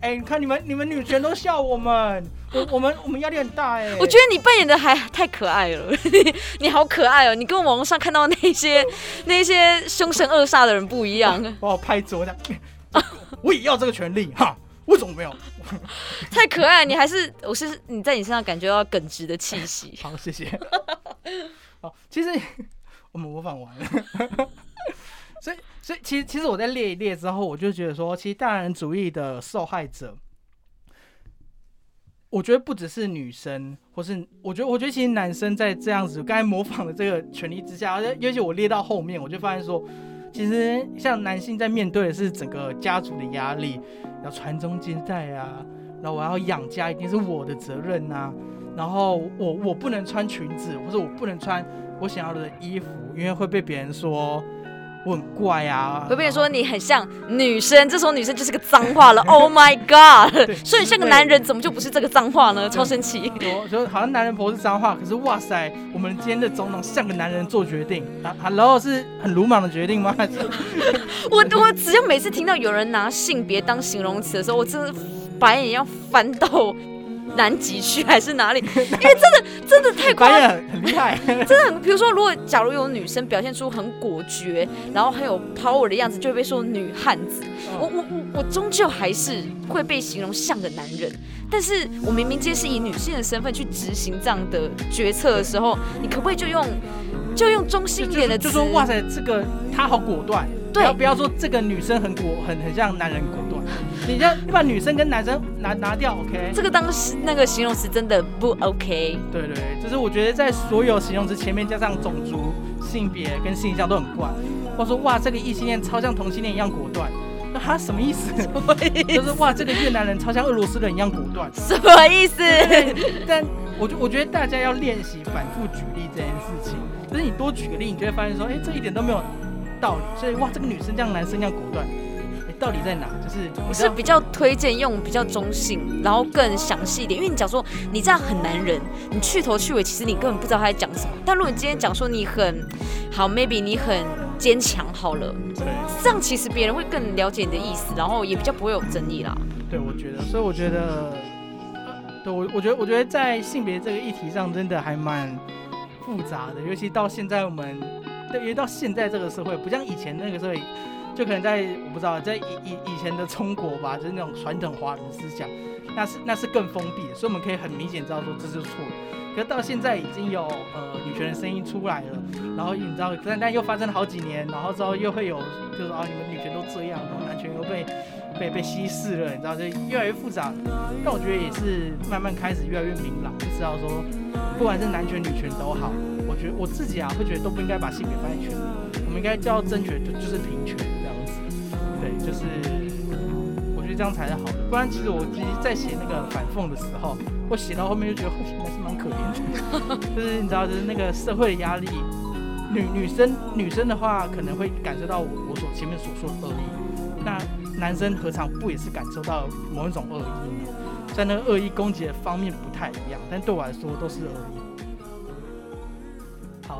哎、你看你们你们女权都笑我们，我我们我们压力很大哎、我觉得你扮演的还太可爱了，你 你好可爱哦，你跟网络上看到那些那些凶神恶煞的人不一样，把我拍桌这样，我也要这个权利哈，为什么没有？太可爱。你还是我是你在你身上感觉到耿直的气息。好，谢谢。好，其实 我们模仿完了，所以所以其实其实我在列一列之后，我就觉得说，其实大男人主义的受害者，我觉得不只是女生，或是我觉得我觉得其实男生在这样子刚才模仿的这个权利之下，而且尤其我列到后面，我就发现说。其实，像男性在面对的是整个家族的压力，要传宗接代啊，然后我要养家，一定是我的责任呐、然后我我不能穿裙子，或者我不能穿我想要的衣服，因为会被别人说我很怪啊。会被人说你很像女生，这时候女生就是个脏话了。Oh my god！对说你像个男人，怎么就不是这个脏话呢？超神奇。我就好像男人婆是脏话，可是哇塞，我们今天的总统像个男人做决定啊，Hello 是很鲁莽的决定吗？还是我我只要每次听到有人拿性别当形容词的时候，我真的白眼要翻到南极去还是哪里？因为真的真的太夸张很厉害，真的很，比如说，如果假如有女生表现出很果决，然后很有 power 的样子，就会被说女汉子。我我我我终究还是会被形容像个男人，但是我明明今天是以女性的身份去执行这样的决策的时候，你可不可以就用就用中性一点的词？就说哇塞，这个他好果断，对不要说这个女生很果很很像男人果断，你要你把女生跟男生拿拿掉，OK？这个当时那个形容词真的不 OK。对对对，就是我觉得在所有形容词前面加上种族、性别跟性向都很怪。或说哇，这个异性恋超像同性恋一样果断，那他什么意思？就是哇，这个越南人超像俄罗斯人一样果断。什么意思？但我觉我觉得大家要练习反复举例这件事情，就是你多举个例，你就会发现说，哎、这一点都没有道理。所以哇，这个女生这样，男生这样果断，哎、到底在哪？就是我是比较推荐用比较中性，然后更详细一点，因为你讲说你这样很男人，你去头去尾，其实你根本不知道他在讲什么。但如果你今天讲说你很好，maybe 你很坚强，好了，对这样其实别人会更了解你的意思，然后也比较不会有争议啦。对，我觉得，所以我觉得，呃对我我觉得我觉得在性别这个议题上真的还蛮复杂的，尤其到现在我们，对，因为到现在这个社会，不像以前那个社会，就可能在我不知道，在以以以前的中国吧，就是那种传统华人思想，那是那是更封闭的，所以我们可以很明显知道说这是错的。可是到现在已经有呃女权的声音出来了，然后你知道，但但又发生了好几年，然后之后又会有就是啊你们女权都这样，然后男权又被被被稀释了，你知道，就越来越复杂。但我觉得也是慢慢开始越来越明朗，就知道说不管是男权女权都好，觉得我自己啊会觉得都不应该把性别放在权利，我们应该叫争取就就是平权这样子。对，就是我觉得这样才是好的，不然其实我自己在写那个反讽的时候，我写到后面就觉得还是蛮可怜的，就是你知道，就是那个社会的压力。女女生女生的话，可能会感受到我我所前面所说的恶意，那男生何尝不也是感受到某一种恶意呢？在那个恶意攻击的方面不太一样，但对我来说都是恶意。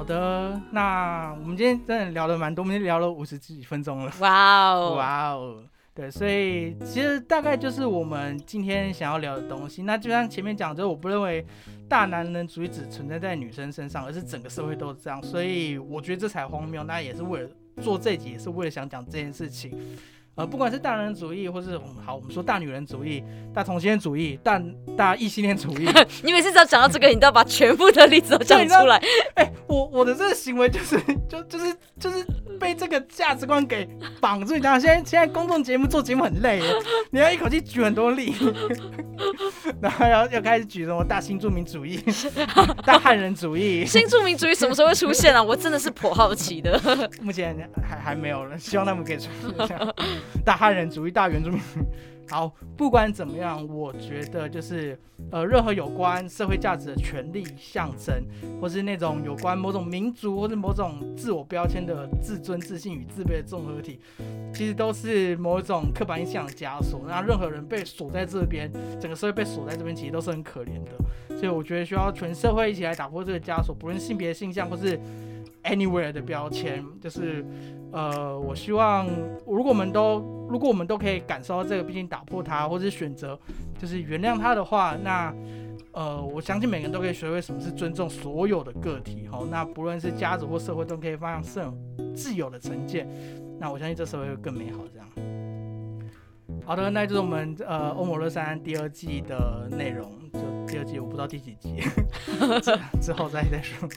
好的，那我们今天真的聊了蛮多，我们今天聊了五十几分钟了。哇哦，哇哦，对，所以其实大概就是我们今天想要聊的东西。那就像前面讲，就是我不认为大男人主义只存在在女生身上，而是整个社会都是这样。所以我觉得这才荒谬，那也是为了做这集也是为了想讲这件事情。呃，不管是大人主义，或是好，我们说大女人主义、大同性恋主义、大大异性恋主义，你每次只要讲到这个，你都要把全部的例子都讲出来。哎，我我的这个行为就是就就是就是被这个价值观给绑住。你讲现在现在公众节目做节目很累，你要一口气举很多例，然后要要开始举什么大新著名主义、大汉人主义。新著名主义什么时候会出现啊？我真的是颇好奇的。目前还还没有了，希望他们可以出现。大汉人主义、大原住民，好，不管怎么样，我觉得就是呃，任何有关社会价值的权利象征，或是那种有关某种民族或者某种自我标签的自尊、自信与自卑的综合体，其实都是某种刻板印象的枷锁。那任何人被锁在这边，整个社会被锁在这边，其实都是很可怜的。所以我觉得需要全社会一起来打破这个枷锁，不论性别、性向或是。Anywhere 的标签就是，呃，我希望如果我们都如果我们都可以感受到这个，毕竟打破它，或者选择就是原谅它的话，那呃，我相信每个人都可以学会什么是尊重所有的个体。好，那不论是家族或社会，都可以发向自由的成见。那我相信这社会会更美好。这样。好的，那就是我们呃欧姆勒山第二季的内容。就第二季，我不知道第几集，之后再再说。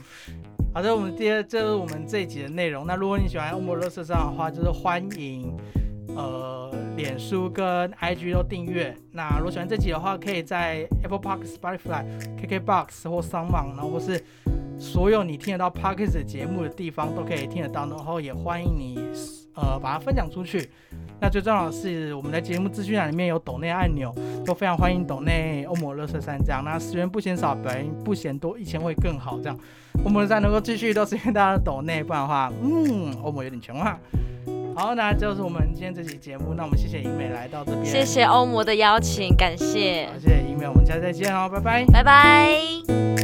好的，我们第二，这是我们这一集的内容。那如果你喜欢欧摩乐色上的话，就是欢迎，呃，脸书跟 IG 都订阅。那如果喜欢这集的话，可以在 Apple Park、Spotify、KKBox 或 s o m e o n 然后或是所有你听得到 Parkes 节目的地方都可以听得到。然后也欢迎你，呃，把它分享出去。那最重要的是，我们在节目资讯栏里面有抖内按钮，都非常欢迎抖内欧摩乐色三这样。那十元不嫌少，百元不嫌多，一千会更好这样。欧摩三能够继续都是因为大家的抖内，不然的话，嗯，欧摩有点穷啊。好，那就是我们今天这期节目。那我们谢谢英美来到这边，谢谢欧摩的邀请，感谢。谢谢英美，我们下次再见哦，拜拜，拜拜。